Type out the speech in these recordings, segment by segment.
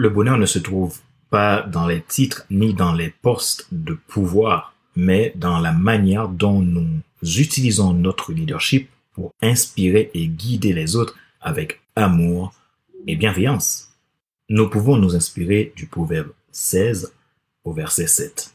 Le bonheur ne se trouve pas dans les titres ni dans les postes de pouvoir, mais dans la manière dont nous utilisons notre leadership pour inspirer et guider les autres avec amour et bienveillance. Nous pouvons nous inspirer du proverbe 16 au verset 7.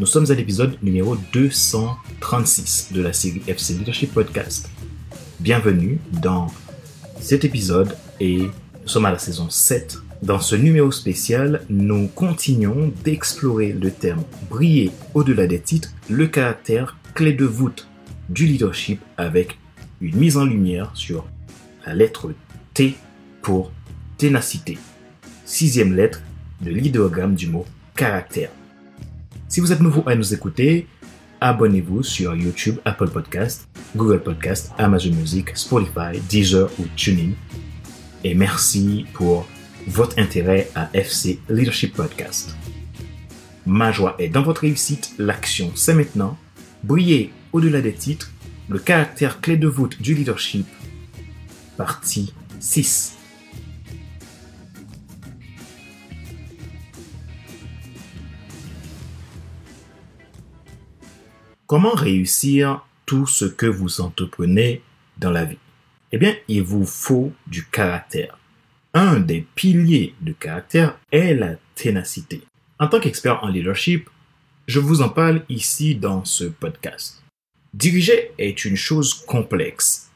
Nous sommes à l'épisode numéro 236 de la série FC Leadership Podcast. Bienvenue dans cet épisode et nous sommes à la saison 7. Dans ce numéro spécial, nous continuons d'explorer le terme briller au-delà des titres, le caractère clé de voûte du leadership avec une mise en lumière sur la lettre T pour ténacité. Sixième lettre de l'idéogramme du mot caractère. Si vous êtes nouveau à nous écouter, abonnez-vous sur YouTube, Apple Podcast, Google Podcast, Amazon Music, Spotify, Deezer ou TuneIn. Et merci pour votre intérêt à FC Leadership Podcast. Ma joie est dans votre réussite, l'action c'est maintenant. Briller au-delà des titres, le caractère clé de voûte du leadership. Partie 6. Comment réussir tout ce que vous entreprenez dans la vie? Eh bien, il vous faut du caractère. Un des piliers du caractère est la ténacité. En tant qu'expert en leadership, je vous en parle ici dans ce podcast. Diriger est une chose complexe.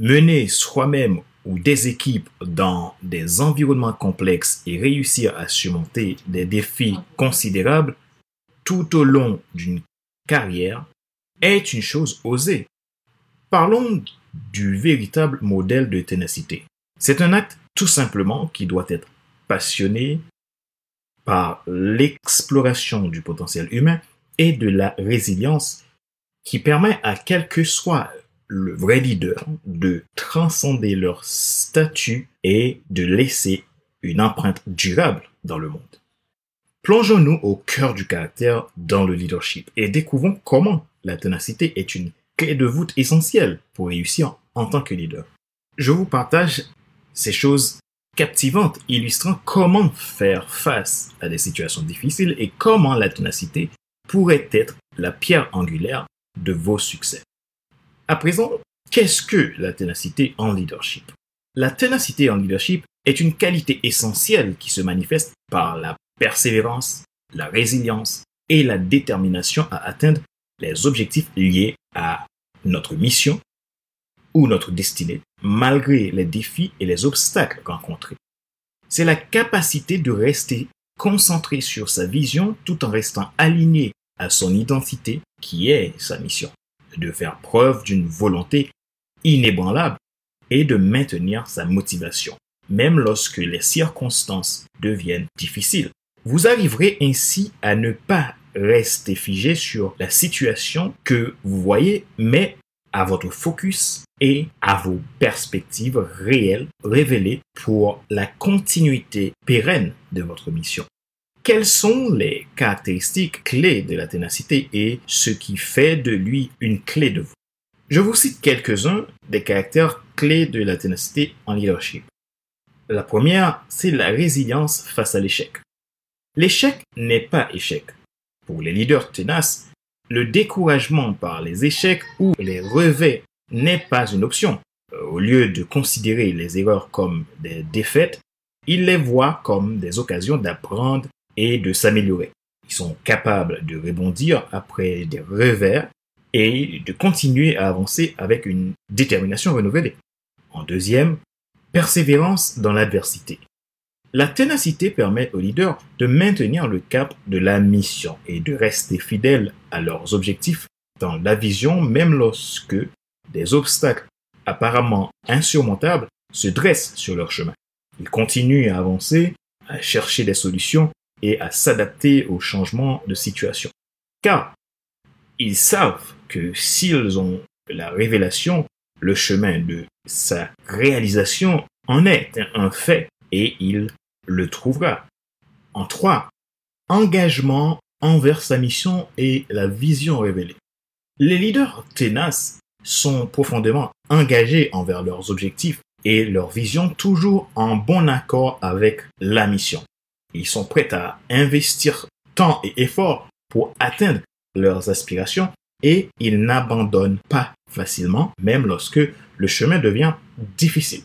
Mener soi-même ou des équipes dans des environnements complexes et réussir à surmonter des défis considérables tout au long d'une carrière est une chose osée. Parlons du véritable modèle de ténacité. C'est un acte tout simplement qui doit être passionné par l'exploration du potentiel humain et de la résilience qui permet à quel que soit le vrai leader de transcender leur statut et de laisser une empreinte durable dans le monde. Plongeons-nous au cœur du caractère dans le leadership et découvrons comment la ténacité est une clé de voûte essentielle pour réussir en tant que leader. Je vous partage ces choses captivantes illustrant comment faire face à des situations difficiles et comment la ténacité pourrait être la pierre angulaire de vos succès. À présent, qu'est-ce que la ténacité en leadership? La ténacité en leadership est une qualité essentielle qui se manifeste par la persévérance, la résilience et la détermination à atteindre les objectifs liés à notre mission ou notre destinée, malgré les défis et les obstacles rencontrés. C'est la capacité de rester concentré sur sa vision tout en restant aligné à son identité qui est sa mission, de faire preuve d'une volonté inébranlable et de maintenir sa motivation, même lorsque les circonstances deviennent difficiles. Vous arriverez ainsi à ne pas rester figé sur la situation que vous voyez, mais à votre focus et à vos perspectives réelles révélées pour la continuité pérenne de votre mission. Quelles sont les caractéristiques clés de la ténacité et ce qui fait de lui une clé de vous? Je vous cite quelques-uns des caractères clés de la ténacité en leadership. La première, c'est la résilience face à l'échec. L'échec n'est pas échec. Pour les leaders tenaces, le découragement par les échecs ou les revers n'est pas une option. Euh, au lieu de considérer les erreurs comme des défaites, ils les voient comme des occasions d'apprendre et de s'améliorer. Ils sont capables de rebondir après des revers et de continuer à avancer avec une détermination renouvelée. En deuxième, persévérance dans l'adversité. La ténacité permet aux leaders de maintenir le cap de la mission et de rester fidèles à leurs objectifs dans la vision même lorsque des obstacles apparemment insurmontables se dressent sur leur chemin. Ils continuent à avancer, à chercher des solutions et à s'adapter aux changements de situation. Car ils savent que s'ils ont la révélation, le chemin de sa réalisation en est un fait et il le trouvera. En trois, engagement envers sa mission et la vision révélée. Les leaders ténaces sont profondément engagés envers leurs objectifs et leur vision toujours en bon accord avec la mission. Ils sont prêts à investir temps et effort pour atteindre leurs aspirations et ils n'abandonnent pas facilement, même lorsque le chemin devient difficile.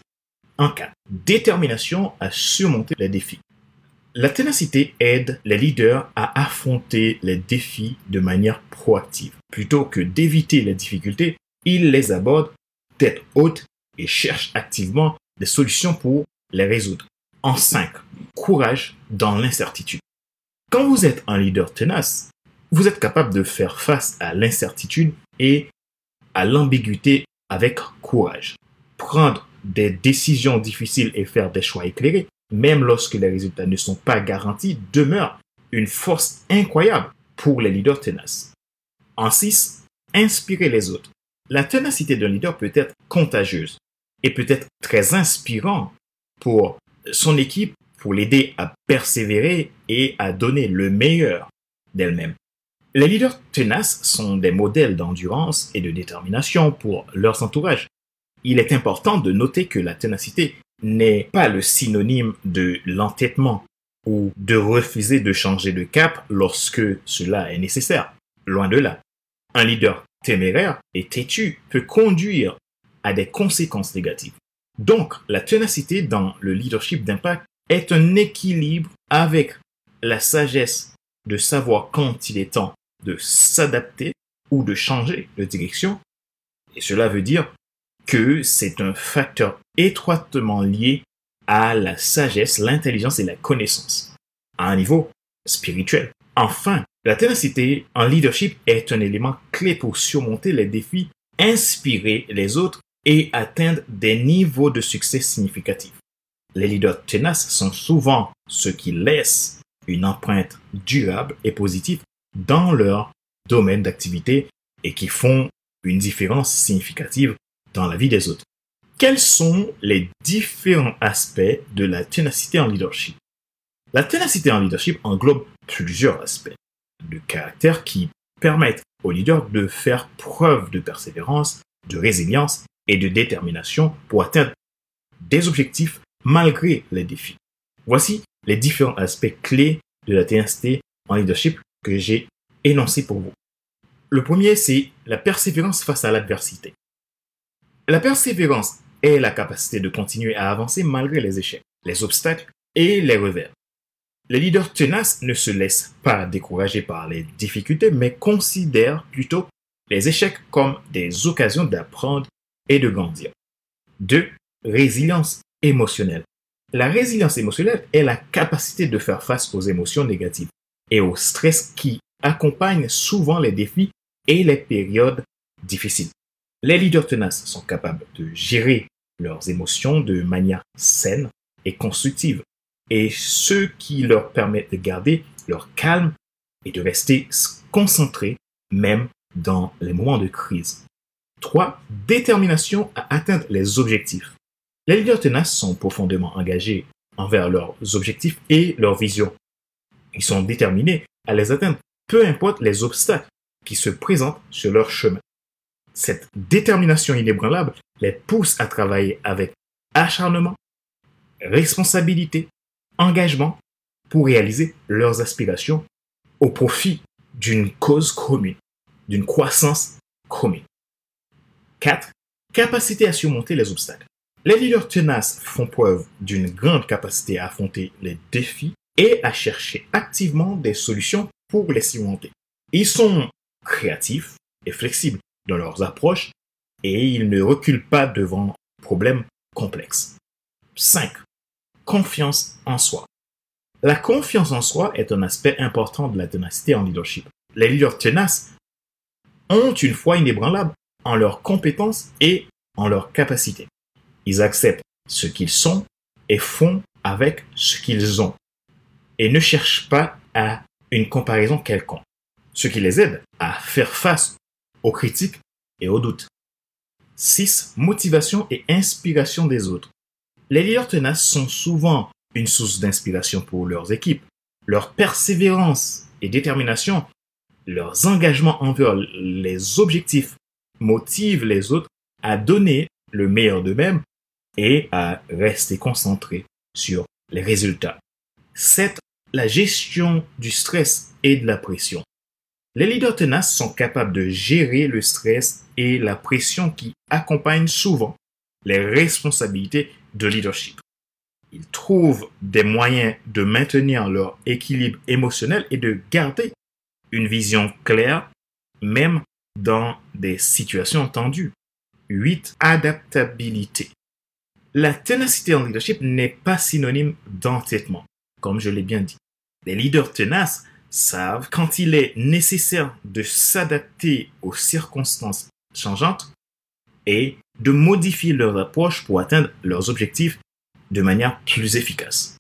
En cas, détermination à surmonter les défis. La ténacité aide les leaders à affronter les défis de manière proactive. Plutôt que d'éviter les difficultés, ils les abordent tête haute et cherchent activement des solutions pour les résoudre. En 5. Courage dans l'incertitude. Quand vous êtes un leader tenace, vous êtes capable de faire face à l'incertitude et à l'ambiguïté avec courage. Prendre des décisions difficiles et faire des choix éclairés, même lorsque les résultats ne sont pas garantis, demeure une force incroyable pour les leaders tenaces. En 6. Inspirer les autres. La ténacité d'un leader peut être contagieuse et peut être très inspirant pour son équipe, pour l'aider à persévérer et à donner le meilleur d'elle-même. Les leaders tenaces sont des modèles d'endurance et de détermination pour leurs entourages. Il est important de noter que la ténacité n'est pas le synonyme de l'entêtement ou de refuser de changer de cap lorsque cela est nécessaire. Loin de là. Un leader téméraire et têtu peut conduire à des conséquences négatives. Donc, la ténacité dans le leadership d'impact est un équilibre avec la sagesse de savoir quand il est temps de s'adapter ou de changer de direction. Et cela veut dire que c'est un facteur étroitement lié à la sagesse, l'intelligence et la connaissance, à un niveau spirituel. Enfin, la ténacité en leadership est un élément clé pour surmonter les défis, inspirer les autres et atteindre des niveaux de succès significatifs. Les leaders tenaces sont souvent ceux qui laissent une empreinte durable et positive dans leur domaine d'activité et qui font une différence significative dans la vie des autres. Quels sont les différents aspects de la ténacité en leadership? La ténacité en leadership englobe plusieurs aspects de caractère qui permettent aux leaders de faire preuve de persévérance, de résilience et de détermination pour atteindre des objectifs malgré les défis. Voici les différents aspects clés de la ténacité en leadership que j'ai énoncés pour vous. Le premier, c'est la persévérance face à l'adversité. La persévérance est la capacité de continuer à avancer malgré les échecs, les obstacles et les revers. Les leaders tenaces ne se laissent pas décourager par les difficultés, mais considèrent plutôt les échecs comme des occasions d'apprendre et de grandir. 2. Résilience émotionnelle. La résilience émotionnelle est la capacité de faire face aux émotions négatives et au stress qui accompagnent souvent les défis et les périodes difficiles. Les leaders tenaces sont capables de gérer leurs émotions de manière saine et constructive, et ce qui leur permet de garder leur calme et de rester concentrés même dans les moments de crise. 3. Détermination à atteindre les objectifs. Les leaders tenaces sont profondément engagés envers leurs objectifs et leurs visions. Ils sont déterminés à les atteindre, peu importe les obstacles qui se présentent sur leur chemin. Cette détermination inébranlable les pousse à travailler avec acharnement, responsabilité, engagement pour réaliser leurs aspirations au profit d'une cause commune, d'une croissance commune. 4. Capacité à surmonter les obstacles. Les leaders tenaces font preuve d'une grande capacité à affronter les défis et à chercher activement des solutions pour les surmonter. Ils sont créatifs et flexibles dans leurs approches et ils ne reculent pas devant problèmes complexes. 5. Confiance en soi. La confiance en soi est un aspect important de la ténacité en leadership. Les leaders tenaces ont une foi inébranlable en leurs compétences et en leurs capacités. Ils acceptent ce qu'ils sont et font avec ce qu'ils ont et ne cherchent pas à une comparaison quelconque, ce qui les aide à faire face aux critiques et aux doutes. 6. Motivation et inspiration des autres. Les leaders tenaces sont souvent une source d'inspiration pour leurs équipes. Leur persévérance et détermination, leurs engagements envers les objectifs motivent les autres à donner le meilleur d'eux-mêmes et à rester concentrés sur les résultats. 7. La gestion du stress et de la pression. Les leaders tenaces sont capables de gérer le stress et la pression qui accompagnent souvent les responsabilités de leadership. Ils trouvent des moyens de maintenir leur équilibre émotionnel et de garder une vision claire, même dans des situations tendues. 8. Adaptabilité. La ténacité en leadership n'est pas synonyme d'entêtement, comme je l'ai bien dit. Les leaders tenaces savent quand il est nécessaire de s'adapter aux circonstances changeantes et de modifier leur approche pour atteindre leurs objectifs de manière plus efficace.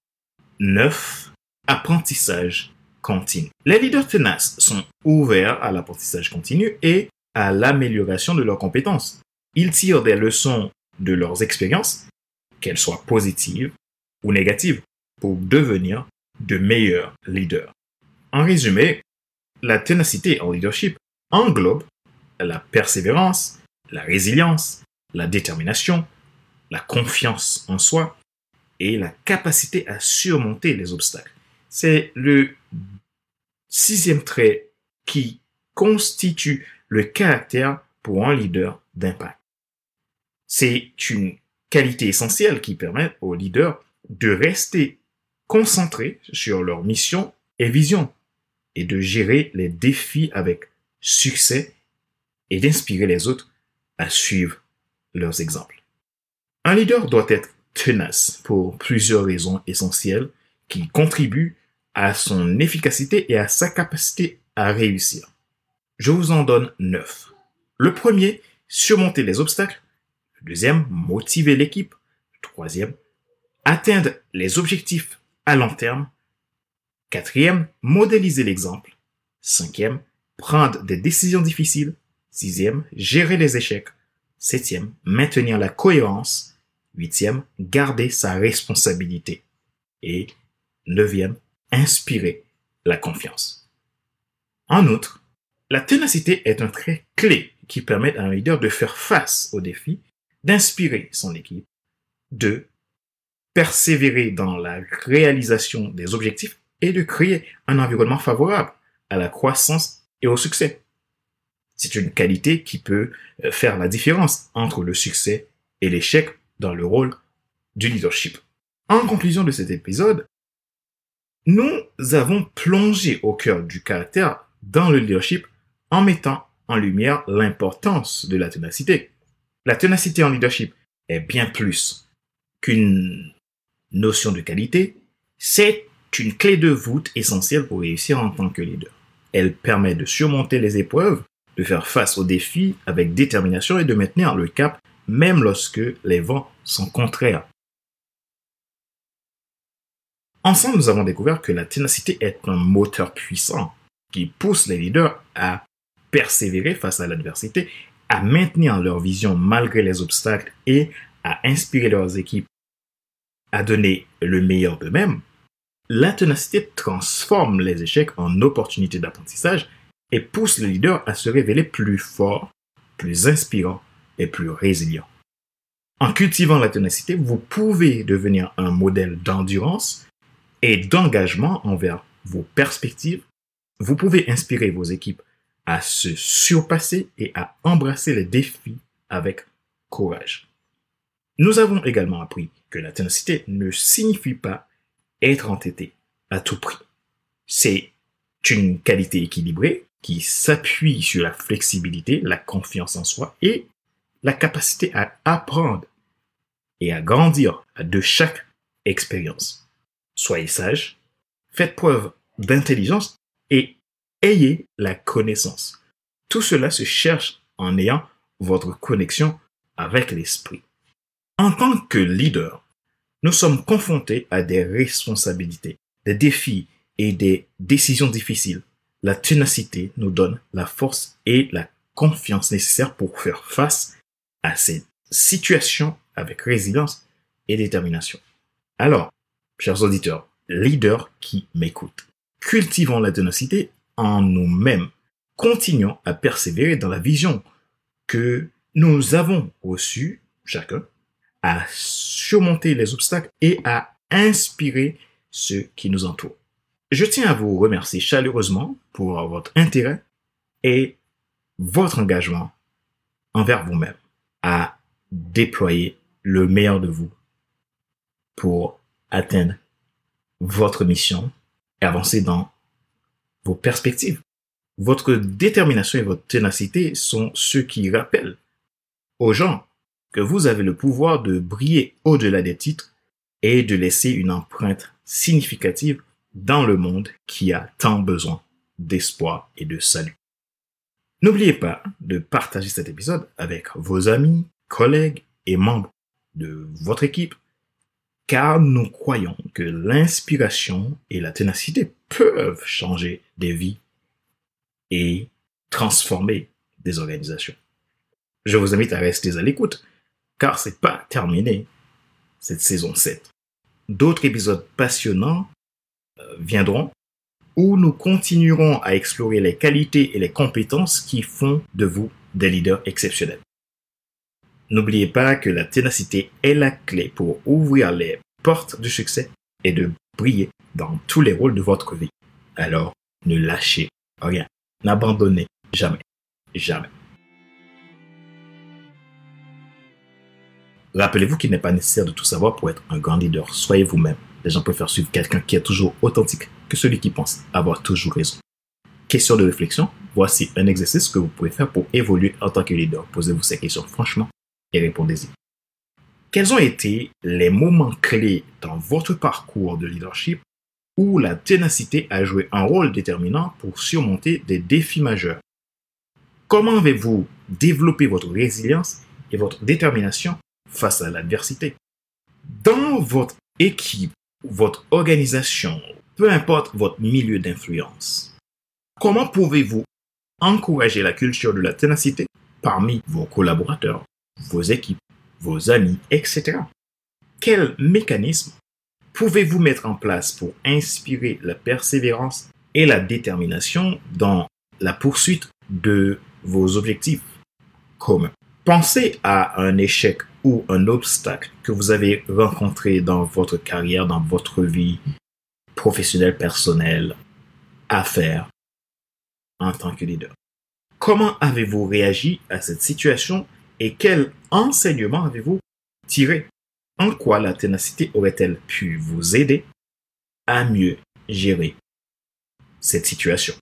9. Apprentissage continu. Les leaders tenaces sont ouverts à l'apprentissage continu et à l'amélioration de leurs compétences. Ils tirent des leçons de leurs expériences, qu'elles soient positives ou négatives, pour devenir de meilleurs leaders. En résumé, la ténacité en leadership englobe la persévérance, la résilience, la détermination, la confiance en soi et la capacité à surmonter les obstacles. C'est le sixième trait qui constitue le caractère pour un leader d'impact. C'est une qualité essentielle qui permet aux leaders de rester concentrés sur leur mission et vision et de gérer les défis avec succès et d'inspirer les autres à suivre leurs exemples. Un leader doit être tenace pour plusieurs raisons essentielles qui contribuent à son efficacité et à sa capacité à réussir. Je vous en donne neuf. Le premier, surmonter les obstacles. Le deuxième, motiver l'équipe. Le troisième, atteindre les objectifs à long terme. Quatrième, modéliser l'exemple. Cinquième, prendre des décisions difficiles. Sixième, gérer les échecs. Septième, maintenir la cohérence. Huitième, garder sa responsabilité. Et neuvième, inspirer la confiance. En outre, la ténacité est un trait clé qui permet à un leader de faire face aux défis, d'inspirer son équipe, de persévérer dans la réalisation des objectifs et de créer un environnement favorable à la croissance et au succès. C'est une qualité qui peut euh, faire la différence entre le succès et l'échec dans le rôle du leadership. En conclusion de cet épisode, nous avons plongé au cœur du caractère dans le leadership en mettant en lumière l'importance de la ténacité. La ténacité en leadership est bien plus qu'une notion de qualité, c'est une clé de voûte essentielle pour réussir en tant que leader. Elle permet de surmonter les épreuves, de faire face aux défis avec détermination et de maintenir le cap même lorsque les vents sont contraires. Ensemble, nous avons découvert que la ténacité est un moteur puissant qui pousse les leaders à persévérer face à l'adversité, à maintenir leur vision malgré les obstacles et à inspirer leurs équipes à donner le meilleur d'eux-mêmes, la ténacité transforme les échecs en opportunités d'apprentissage et pousse le leader à se révéler plus fort, plus inspirant et plus résilient. En cultivant la ténacité, vous pouvez devenir un modèle d'endurance et d'engagement envers vos perspectives. Vous pouvez inspirer vos équipes à se surpasser et à embrasser les défis avec courage. Nous avons également appris que la ténacité ne signifie pas être entêté à tout prix. C'est une qualité équilibrée qui s'appuie sur la flexibilité, la confiance en soi et la capacité à apprendre et à grandir de chaque expérience. Soyez sage, faites preuve d'intelligence et ayez la connaissance. Tout cela se cherche en ayant votre connexion avec l'esprit. En tant que leader, nous sommes confrontés à des responsabilités, des défis et des décisions difficiles. La ténacité nous donne la force et la confiance nécessaires pour faire face à ces situations avec résilience et détermination. Alors, chers auditeurs, leaders qui m'écoutent, cultivons la ténacité en nous-mêmes. Continuons à persévérer dans la vision que nous avons reçue, chacun, à surmonter les obstacles et à inspirer ceux qui nous entourent. Je tiens à vous remercier chaleureusement pour votre intérêt et votre engagement envers vous-même à déployer le meilleur de vous pour atteindre votre mission et avancer dans vos perspectives. Votre détermination et votre ténacité sont ceux qui rappellent aux gens que vous avez le pouvoir de briller au-delà des titres et de laisser une empreinte significative dans le monde qui a tant besoin d'espoir et de salut. N'oubliez pas de partager cet épisode avec vos amis, collègues et membres de votre équipe, car nous croyons que l'inspiration et la ténacité peuvent changer des vies et transformer des organisations. Je vous invite à rester à l'écoute, car c'est pas terminé cette saison 7. D'autres épisodes passionnants euh, viendront où nous continuerons à explorer les qualités et les compétences qui font de vous des leaders exceptionnels. N'oubliez pas que la ténacité est la clé pour ouvrir les portes du succès et de briller dans tous les rôles de votre vie. Alors, ne lâchez rien. N'abandonnez jamais. Jamais. Rappelez-vous qu'il n'est pas nécessaire de tout savoir pour être un grand leader. Soyez vous-même. Les gens préfèrent suivre quelqu'un qui est toujours authentique que celui qui pense avoir toujours raison. Question de réflexion. Voici un exercice que vous pouvez faire pour évoluer en tant que leader. Posez-vous ces questions franchement et répondez-y. Quels ont été les moments clés dans votre parcours de leadership où la ténacité a joué un rôle déterminant pour surmonter des défis majeurs? Comment avez-vous développé votre résilience et votre détermination face à l'adversité Dans votre équipe, votre organisation, peu importe votre milieu d'influence, comment pouvez-vous encourager la culture de la ténacité parmi vos collaborateurs vos équipes, vos amis, etc. Quel mécanisme pouvez-vous mettre en place pour inspirer la persévérance et la détermination dans la poursuite de vos objectifs communs? Pensez à un échec ou un obstacle que vous avez rencontré dans votre carrière, dans votre vie professionnelle, personnelle, affaires, en tant que leader? Comment avez-vous réagi à cette situation et quel enseignement avez-vous tiré? En quoi la ténacité aurait-elle pu vous aider à mieux gérer cette situation?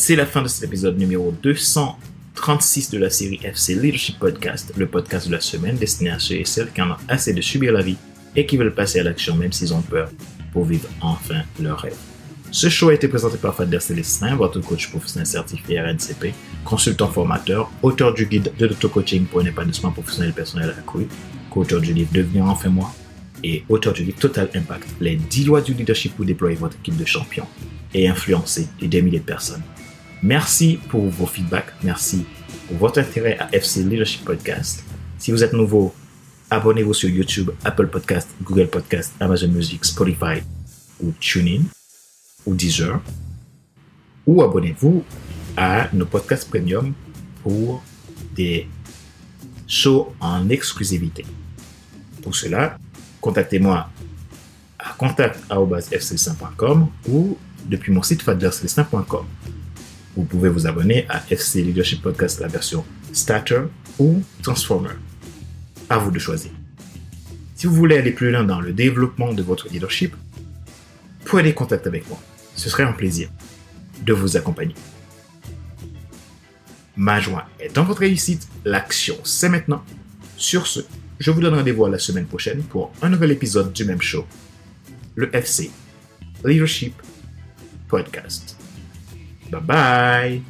C'est la fin de cet épisode numéro 236 de la série FC Leadership Podcast, le podcast de la semaine destiné à ceux et celles qui en ont assez de subir la vie et qui veulent passer à l'action même s'ils ont peur pour vivre enfin leur rêve. Ce show a été présenté par Fader Célestin, votre coach professionnel certifié RNCP, consultant formateur, auteur du guide de l'auto-coaching pour un épanouissement professionnel personnel accru, co-auteur du livre Devenir enfin moi et auteur du livre Total Impact, les 10 lois du leadership pour déployer votre équipe de champions et influencer des milliers de personnes. Merci pour vos feedbacks, merci pour votre intérêt à FC Leadership Podcast. Si vous êtes nouveau, Abonnez-vous sur YouTube, Apple Podcast, Google Podcast, Amazon Music, Spotify ou TuneIn ou Deezer. Ou abonnez-vous à nos podcasts premium pour des shows en exclusivité. Pour cela, contactez-moi à contact.fc5.com ou depuis mon site fadlercelestin.com. Vous pouvez vous abonner à FC Leadership Podcast, la version Starter ou Transformer. À vous de choisir. Si vous voulez aller plus loin dans le développement de votre leadership, prenez contact avec moi. Ce serait un plaisir de vous accompagner. Ma joie est dans votre réussite. L'action, c'est maintenant. Sur ce, je vous donne rendez-vous la semaine prochaine pour un nouvel épisode du même show, le FC Leadership Podcast. Bye bye